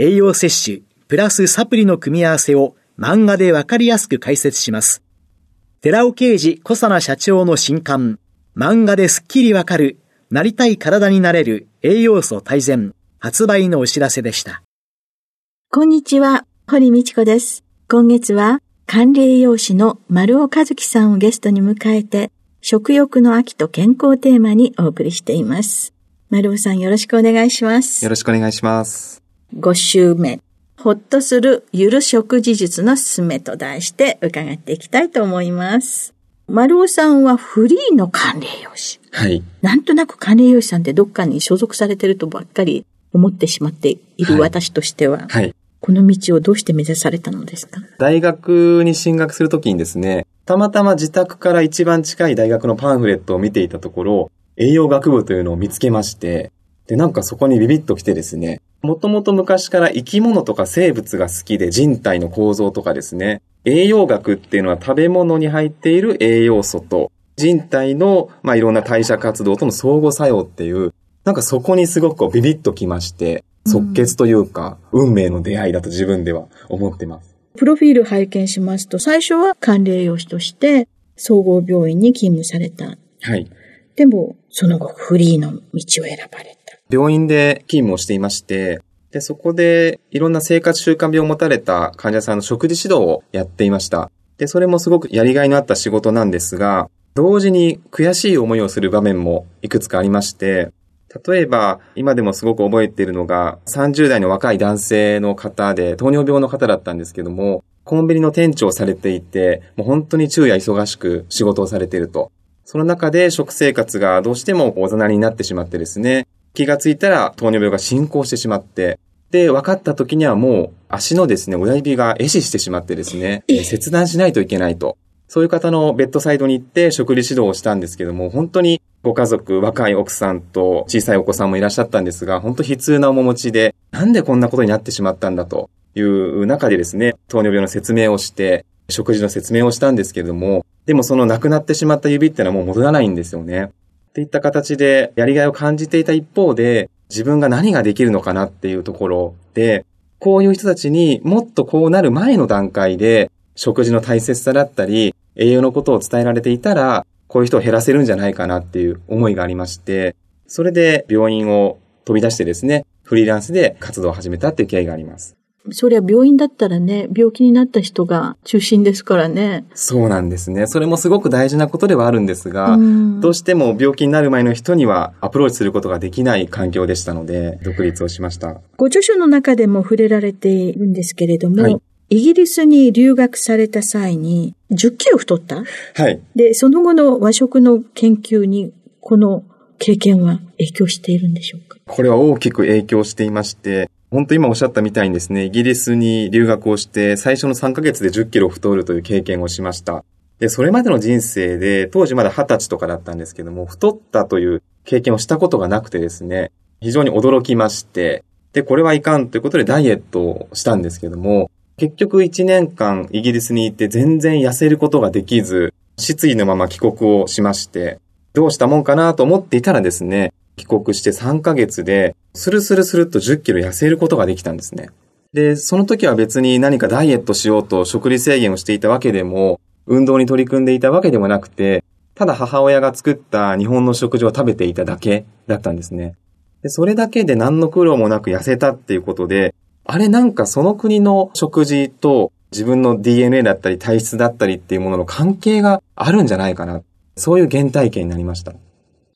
栄養摂取、プラスサプリの組み合わせを漫画でわかりやすく解説します。寺尾啓治小佐奈社長の新刊、漫画ですっきりわかる、なりたい体になれる栄養素大全、発売のお知らせでした。こんにちは、堀道子です。今月は管理栄養士の丸尾和樹さんをゲストに迎えて、食欲の秋と健康テーマにお送りしています。丸尾さんよろしくお願いします。よろしくお願いします。5週目、ほっとするゆる食事術のすすめと題して伺っていきたいと思います。丸尾さんはフリーの管理栄養士。はい。なんとなく管理栄養士さんってどっかに所属されてるとばっかり思ってしまっている私としては。はい。この道をどうして目指されたのですか？大学に進学するときにですね、たまたま自宅から一番近い大学のパンフレットを見ていたところ、栄養学部というのを見つけまして、で、なんかそこにビビッと来てですね、もともと昔から生き物とか生物が好きで人体の構造とかですね、栄養学っていうのは食べ物に入っている栄養素と人体の、まあ、いろんな代謝活動との相互作用っていう、なんかそこにすごくビビッときまして、即決というか、運命の出会いだと自分では思ってます。プロフィール拝見しますと、最初は管理栄養士として総合病院に勤務された。はい。でも、その後フリーの道を選ばれた。病院で勤務をしていまして、で、そこでいろんな生活習慣病を持たれた患者さんの食事指導をやっていました。で、それもすごくやりがいのあった仕事なんですが、同時に悔しい思いをする場面もいくつかありまして、例えば、今でもすごく覚えているのが、30代の若い男性の方で、糖尿病の方だったんですけども、コンビニの店長をされていて、もう本当に昼夜忙しく仕事をされていると。その中で食生活がどうしてもおざなりになってしまってですね、気がついたら糖尿病が進行してしまって、で、分かった時にはもう足のですね、親指が壊死してしまってですね、切断しないといけないと。そういう方のベッドサイドに行って食事指導をしたんですけども、本当にご家族、若い奥さんと小さいお子さんもいらっしゃったんですが、本当悲痛な面持ちで、なんでこんなことになってしまったんだという中でですね、糖尿病の説明をして、食事の説明をしたんですけれども、でもその亡くなってしまった指ってのはもう戻らないんですよね。っていった形でやりがいを感じていた一方で、自分が何ができるのかなっていうところで、こういう人たちにもっとこうなる前の段階で、食事の大切さだったり、栄養のことを伝えられていたら、こういう人を減らせるんじゃないかなっていう思いがありまして、それで病院を飛び出してですね、フリーランスで活動を始めたっていう経緯があります。そりゃ病院だったらね、病気になった人が中心ですからね。そうなんですね。それもすごく大事なことではあるんですが、うどうしても病気になる前の人にはアプローチすることができない環境でしたので、独立をしました。ご著書の中でも触れられているんですけれども、はい、イギリスに留学された際に10キロ太った？はい。で、その後の和食の研究にこの経験は影響しているんでしょうか？これは大きく影響していまして、本当今おっしゃったみたいにですね、イギリスに留学をして最初の3ヶ月で10キロ太るという経験をしました。で、それまでの人生で、当時まだ20歳とかだったんですけども、太ったという経験をしたことがなくてですね、非常に驚きまして、で、これはいかんということでダイエットをしたんですけども、結局1年間イギリスに行って全然痩せることができず、失意のまま帰国をしまして、どうしたもんかなと思っていたらですね、帰国して3ヶ月で、スルスルスルっと10キロ痩せることができたんですね。で、その時は別に何かダイエットしようと食事制限をしていたわけでも、運動に取り組んでいたわけでもなくて、ただ母親が作った日本の食事を食べていただけだったんですね。で、それだけで何の苦労もなく痩せたっていうことで、あれなんかその国の食事と自分の DNA だったり体質だったりっていうものの関係があるんじゃないかな。そういう原体験になりました。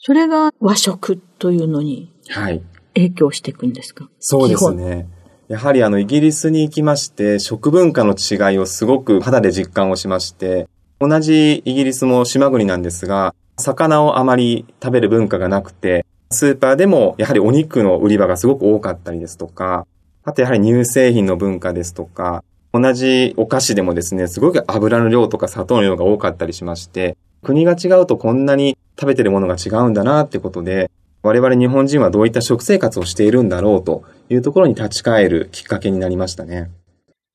それが和食というのにはい。影響していくんですか？そうですね。やはりあの、イギリスに行きまして、食文化の違いをすごく肌で実感をしまして、同じイギリスも島国なんですが、魚をあまり食べる文化がなくて、スーパーでもやはりお肉の売り場がすごく多かったりですとか、あとやはり乳製品の文化ですとか、同じお菓子でもですね、すごく油の量とか砂糖の量が多かったりしまして、国が違うとこんなに食べてるものが違うんだなってことで、我々日本人はどういった食生活をしているんだろうというところに立ち返るきっかけになりましたね。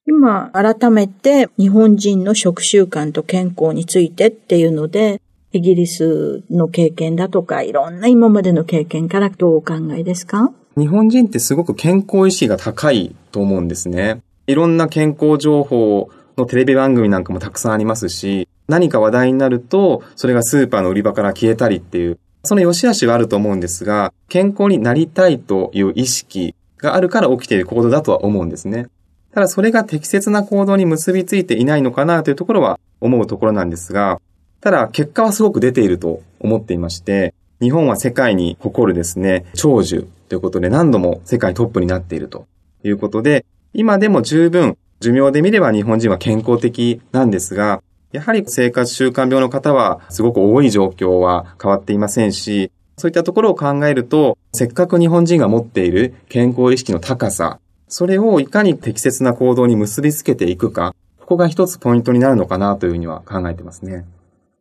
今、改めて日本人の食習慣と健康についてっていうので、イギリスの経験だとか、いろんな今までの経験からどうお考えですか？日本人ってすごく健康意識が高いと思うんですね。いろんな健康情報のテレビ番組なんかもたくさんありますし、何か話題になると、それがスーパーの売り場から消えたりっていう、その良し悪しはあると思うんですが、健康になりたいという意識があるから起きている行動だとは思うんですね。ただそれが適切な行動に結びついていないのかなというところは思うところなんですが、ただ結果はすごく出ていると思っていまして、日本は世界に誇るですね、長寿ということで何度も世界トップになっているということで、今でも十分寿命で見れば日本人は健康的なんですが、やはり生活習慣病の方はすごく多い状況は変わっていませんし、そういったところを考えると、せっかく日本人が持っている健康意識の高さ、それをいかに適切な行動に結びつけていくか、ここが一つポイントになるのかなというふうには考えてますね。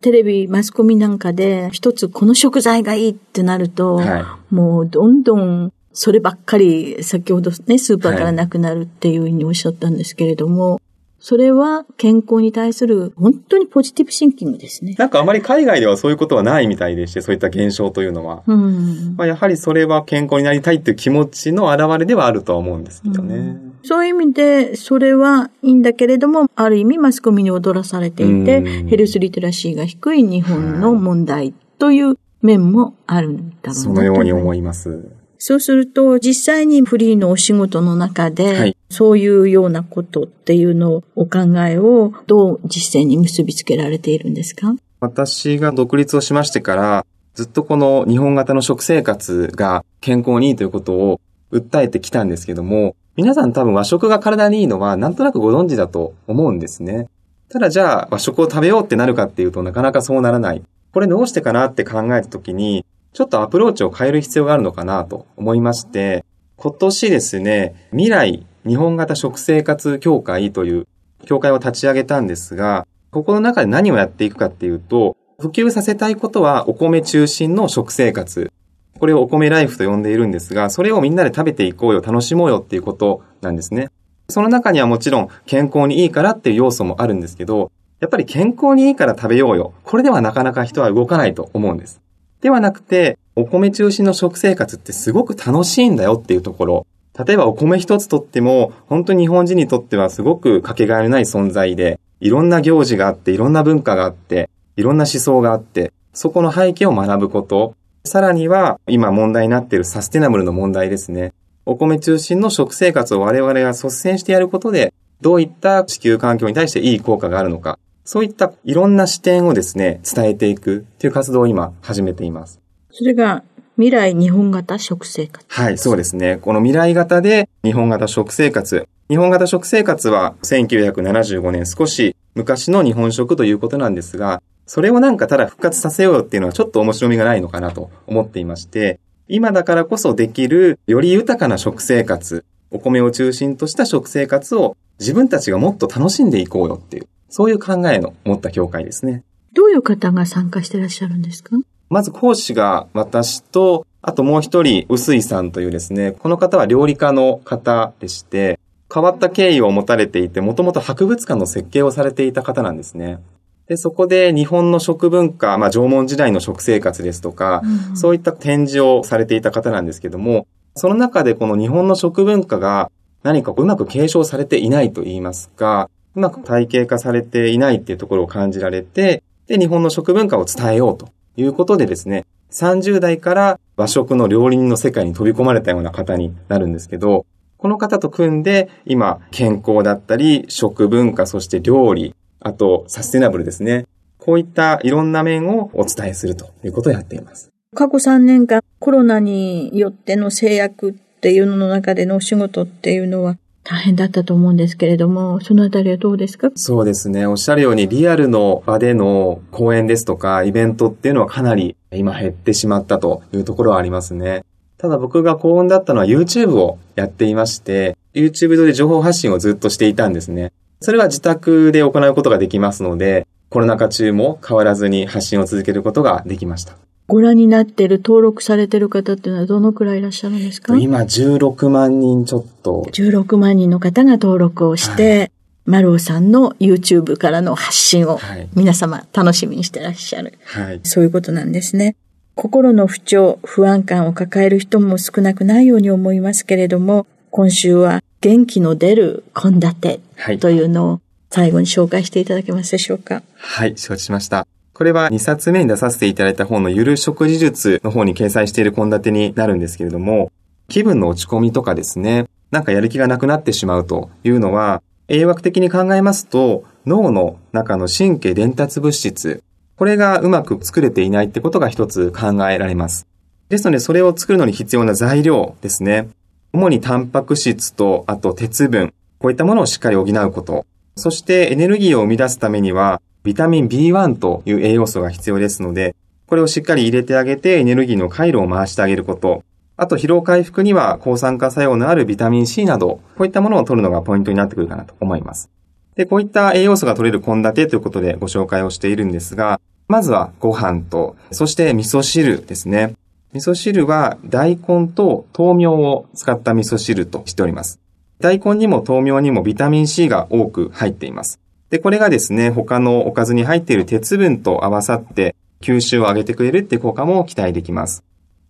テレビ、マスコミなんかで一つこの食材がいいってなると、はもうどんどんそればっかり先ほどね、スーパーからなくなるっていうふうにおっしゃったんですけれども、それは健康に対する本当にポジティブシンキングですね。なんかあまり海外ではそういうことはないみたいでして、そういった現象というのは。うんまあ、やはりそれは健康になりたいっていう気持ちの表れではあるとは思うんですけどね。そういう意味で、それはいいんだけれども、ある意味マスコミに踊らされていて、うんヘルスリテラシーが低い日本の問題という面もあるんだろうなとそのように思います。そうすると、実際にフリーのお仕事の中で、はいそういうようなことっていうのを、お考えをどう実践に結びつけられているんですか？私が独立をしましてから、ずっとこの日本型の食生活が健康にいいということを訴えてきたんですけども、皆さん多分和食が体にいいのはなんとなくご存知だと思うんですね。ただじゃあ和食を食べようってなるかっていうとなかなかそうならない。これどうしてかなって考えたときに、ちょっとアプローチを変える必要があるのかなと思いまして、今年ですね、未来日本型食生活協会という協会を立ち上げたんですが、ここの中で何をやっていくかっていうと、普及させたいことはお米中心の食生活。これをお米ライフと呼んでいるんですが、それをみんなで食べていこうよ、楽しもうよっていうことなんですね。その中にはもちろん健康にいいからっていう要素もあるんですけど、やっぱり健康にいいから食べようよ。これではなかなか人は動かないと思うんです。ではなくて、お米中心の食生活ってすごく楽しいんだよっていうところ。例えばお米一つとっても、本当に日本人にとってはすごくかけがえのない存在で、いろんな行事があって、いろんな文化があって、いろんな思想があって、そこの背景を学ぶこと。さらには、今問題になっているサステナブルの問題ですね。お米中心の食生活を我々が率先してやることで、どういった地球環境に対していい効果があるのか。そういったいろんな視点をですね、伝えていくという活動を今始めています。それが未来日本型食生活。はい、そうですね。この未来型で日本型食生活。日本型食生活は1975年少し昔の日本食ということなんですが、それをなんかただ復活させようっていうのはちょっと面白みがないのかなと思っていまして、今だからこそできるより豊かな食生活、お米を中心とした食生活を自分たちがもっと楽しんでいこうよっていう、そういう考えの持った教会ですね。どういう方が参加してらっしゃるんですか？まず講師が私と、あともう一人、臼井さんというですね、この方は料理家の方でして、変わった経緯を持たれていて、もともと博物館の設計をされていた方なんですね。で、そこで日本の食文化、まあ縄文時代の食生活ですとか、うんそういった展示をされていた方なんですけども、その中でこの日本の食文化が何かうまく継承されていないと言いますか、うまく体系化されていないっていうところを感じられて、で、日本の食文化を伝えようということでですね、30代から和食の料理人の世界に飛び込まれたような方になるんですけど、この方と組んで、今、健康だったり、食文化、そして料理、あと、サステナブルですね。こういったいろんな面をお伝えするということをやっています。過去3年間、コロナによっての制約っていうのの中でのお仕事っていうのは、大変だったと思うんですけれども、そのあたりはどうですか？そうですね。おっしゃるように、リアルの場での講演ですとか、イベントっていうのはかなり今減ってしまったというところはありますね。ただ僕が幸運だったのは YouTube をやっていまして、YouTube 上で情報発信をずっとしていたんですね。それは自宅で行うことができますので、コロナ禍中も変わらずに発信を続けることができました。ご覧になっている、登録されている方っていうのはどのくらいいらっしゃるんですか？今16万人ちょっと。16万人の方が登録をして、はい、マローさんの YouTube からの発信を皆様楽しみにしてらっしゃる。はい、そういうことなんですね。心の不調、不安感を抱える人も少なくないように思いますけれども、今週は元気の出る献立というのを最後に紹介していただけますでしょうか？はい、承知しました。これは2冊目に出させていただいた本のゆる食事術の方に掲載している献立になるんですけれども、気分の落ち込みとかですね、なんかやる気がなくなってしまうというのは、栄養学的に考えますと、脳の中の神経伝達物質、これがうまく作れていないってことが一つ考えられます。ですので、それを作るのに必要な材料ですね。主にタンパク質と、あと鉄分、こういったものをしっかり補うこと。そしてエネルギーを生み出すためには、ビタミン B1 という栄養素が必要ですので、これをしっかり入れてあげてエネルギーの回路を回してあげること。あと疲労回復には抗酸化作用のあるビタミン C など、こういったものを取るのがポイントになってくるかなと思います。で、こういった栄養素が取れる献立ということでご紹介をしているんですが、まずはご飯と、そして味噌汁ですね。味噌汁は大根と豆苗を使った味噌汁としております。大根にも豆苗にもビタミン C が多く入っています。で、これがですね、他のおかずに入っている鉄分と合わさって吸収を上げてくれるって効果も期待できます。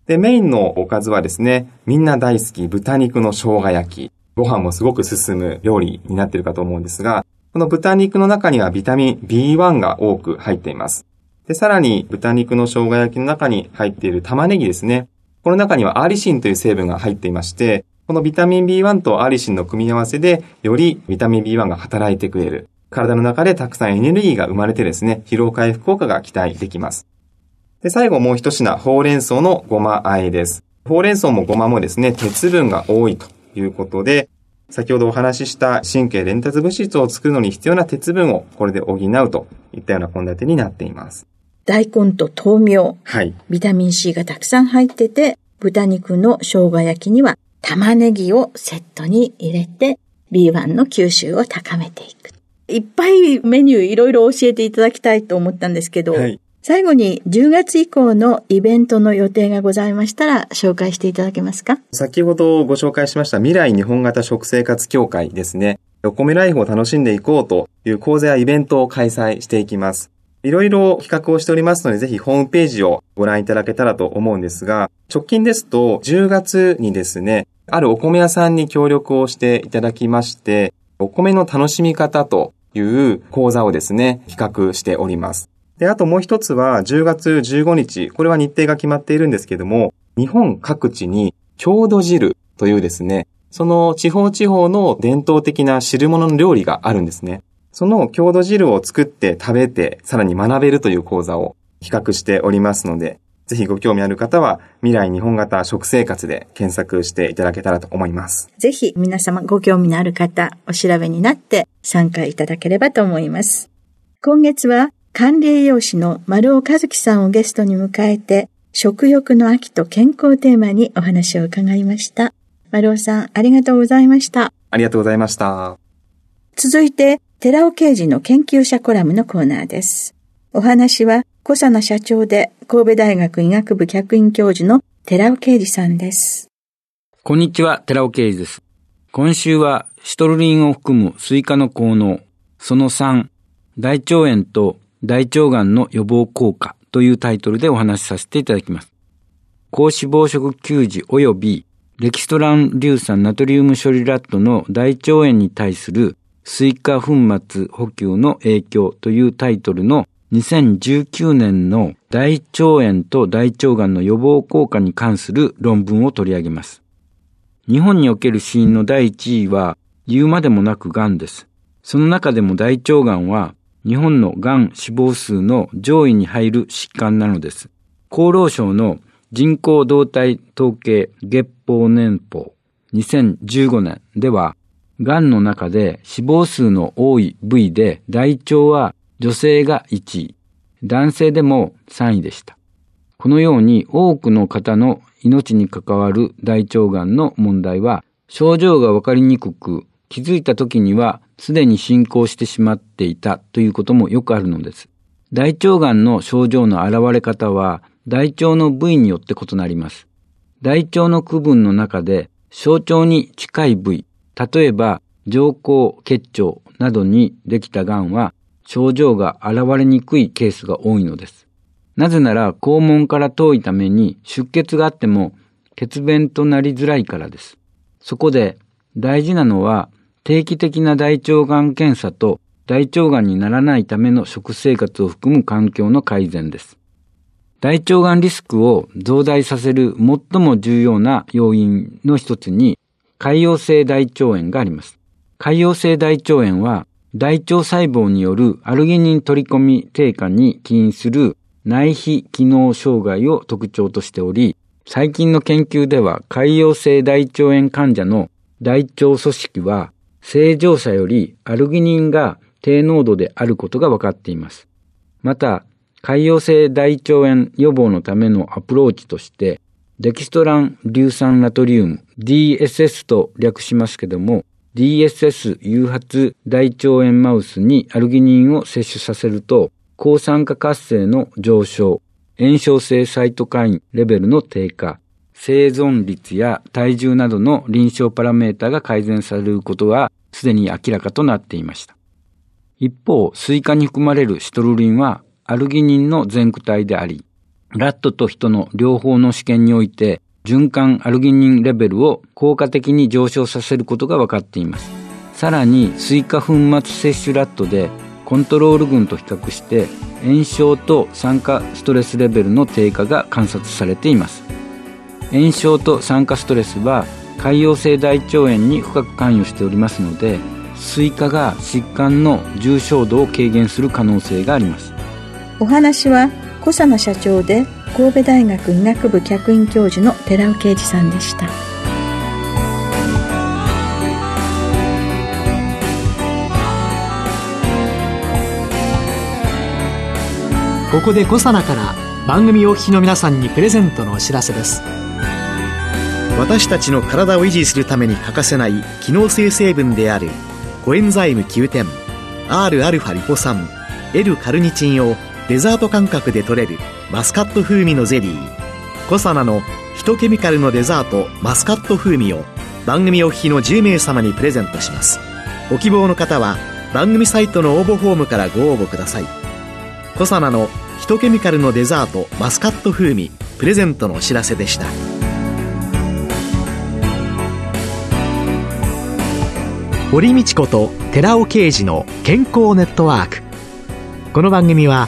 で、メインのおかずはですね、みんな大好き豚肉の生姜焼き。ご飯もすごく進む料理になっているかと思うんですが、この豚肉の中にはビタミン B1 が多く入っています。で、さらに豚肉の生姜焼きの中に入っている玉ねぎですね。この中にはアリシンという成分が入っていまして、このビタミン B1 とアリシンの組み合わせで、よりビタミン B1 が働いてくれる。体の中でたくさんエネルギーが生まれてですね、疲労回復効果が期待できます。で、最後もう一品、ほうれん草のごま和えです。ほうれん草もごまもですね、鉄分が多いということで、先ほどお話しした神経伝達物質を作るのに必要な鉄分をこれで補うといったような献立になっています。大根と豆苗。はい。ビタミン C がたくさん入ってて、豚肉の生姜焼きには玉ねぎをセットに入れて B1 の吸収を高めていく。いっぱいメニューいろいろ教えていただきたいと思ったんですけど、はい、最後に10月以降のイベントの予定がございましたら紹介していただけますか？先ほどご紹介しました未来日本型食生活協会ですね。お米ライフを楽しんでいこうという講座やイベントを開催していきます。いろいろ企画をしておりますので、ぜひホームページをご覧いただけたらと思うんですが、直近ですと10月にですね、あるお米屋さんに協力をしていただきまして、お米の楽しみ方という講座をですね、企画しております。で、あともう一つは10月15日、これは日程が決まっているんですけども、日本各地に郷土汁というですね、その地方地方の伝統的な汁物の料理があるんですね。その郷土汁を作って食べて、さらに学べるという講座を企画しておりますので、ぜひご興味ある方は、未来日本型食生活で検索していただけたらと思います。ぜひ皆様ご興味のある方、お調べになって参加いただければと思います。今月は管理栄養士の丸尾和樹さんをゲストに迎えて、食欲の秋と健康テーマにお話を伺いました。丸尾さん、ありがとうございました。ありがとうございました。続いて、寺尾啓二の研究者コラムのコーナーです。お話は、コサナ社長で神戸大学医学部客員教授の寺尾啓二さんです。こんにちは、寺尾啓二です。今週はシトルリンを含むスイカの効能、その3、大腸炎と大腸がんの予防効果というタイトルでお話しさせていただきます。高脂肪食給餌及びデキストラン硫酸ナトリウム処理ラットの大腸炎に対するスイカ粉末補給の影響というタイトルの2019年の大腸炎と大腸がんの予防効果に関する論文を取り上げます。日本における死因の第1位は言うまでもなく癌です。その中でも大腸癌は日本の癌死亡数の上位に入る疾患なのです。厚労省の人口動態統計月報年報2015年では、癌の中で死亡数の多い部位で大腸は女性が1位、男性でも3位でした。このように多くの方の命に関わる大腸がんの問題は症状がわかりにくく気づいた時にはすでに進行してしまっていたということもよくあるのです。大腸がんの症状の現れ方は大腸の部位によって異なります。大腸の区分の中で小腸に近い部位、例えば上行結腸などにできた癌は症状が現れにくいケースが多いのです。なぜなら肛門から遠いために出血があっても血便となりづらいからです。そこで大事なのは定期的な大腸がん検査と大腸がんにならないための食生活を含む環境の改善です。大腸がんリスクを増大させる最も重要な要因の一つに潰瘍性大腸炎があります。潰瘍性大腸炎は大腸細胞によるアルギニン取り込み低下に起因する内皮機能障害を特徴としており、最近の研究では潰瘍性大腸炎患者の大腸組織は正常者よりアルギニンが低濃度であることが分かっています。また、潰瘍性大腸炎予防のためのアプローチとして、デキストラン硫酸ナトリウム DSS と略しますけども、DSS 誘発大腸炎マウスにアルギニンを摂取させると、抗酸化活性の上昇、炎症性サイトカインレベルの低下、生存率や体重などの臨床パラメータが改善されることはすでに明らかとなっていました。一方、スイカに含まれるシトルリンはアルギニンの前駆体であり、ラットと人の両方の試験において循環アルギニンレベルを効果的に上昇させることが分かっています。さらに、スイカ粉末摂取ラットでコントロール群と比較して炎症と酸化ストレスレベルの低下が観察されています。炎症と酸化ストレスは潰瘍性大腸炎に深く関与しておりますので、スイカが疾患の重症度を軽減する可能性があります。お話はコサナ社長で神戸大学医学部客員教授の寺尾啓二さんでした。ここでコサナから番組お聞きの皆さんにプレゼントのお知らせです。私たちの体を維持するために欠かせない機能性成分であるコエンザイム Q10 Rα リポ酸 L カルニチンをデザート感覚で取れるマスカット風味のゼリー。コサナのヒトケミカルのデザートマスカット風味を番組お聞きの10名様にプレゼントします。ご希望の方は番組サイトの応募フォームからご応募ください。コサナのヒトケミカルのデザートマスカット風味プレゼントのお知らせでした。堀道子と寺尾啓二の健康ネットワーク。この番組は